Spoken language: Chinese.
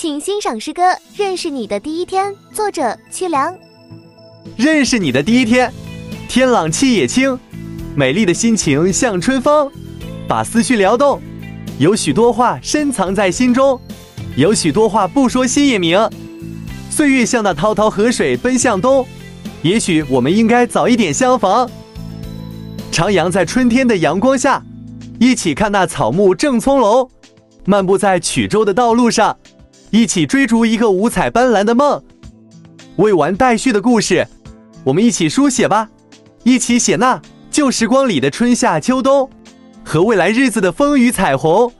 请欣赏诗歌《认识你的第一天》，作者屈良。认识你的第一天，天朗气也清，美丽的心情像春风，把思绪撩动。有许多话深藏在心中，有许多话不说心也明。岁月像那滔滔河水奔向东，也许我们应该早一点相逢。徜徉在春天的阳光下，一起看那草木正葱茏，漫步在曲周的道路上。一起追逐一个五彩斑斓的梦，未完待续的故事，我们一起书写吧，一起写那旧时光里的春夏秋冬，和未来日子的风雨彩虹。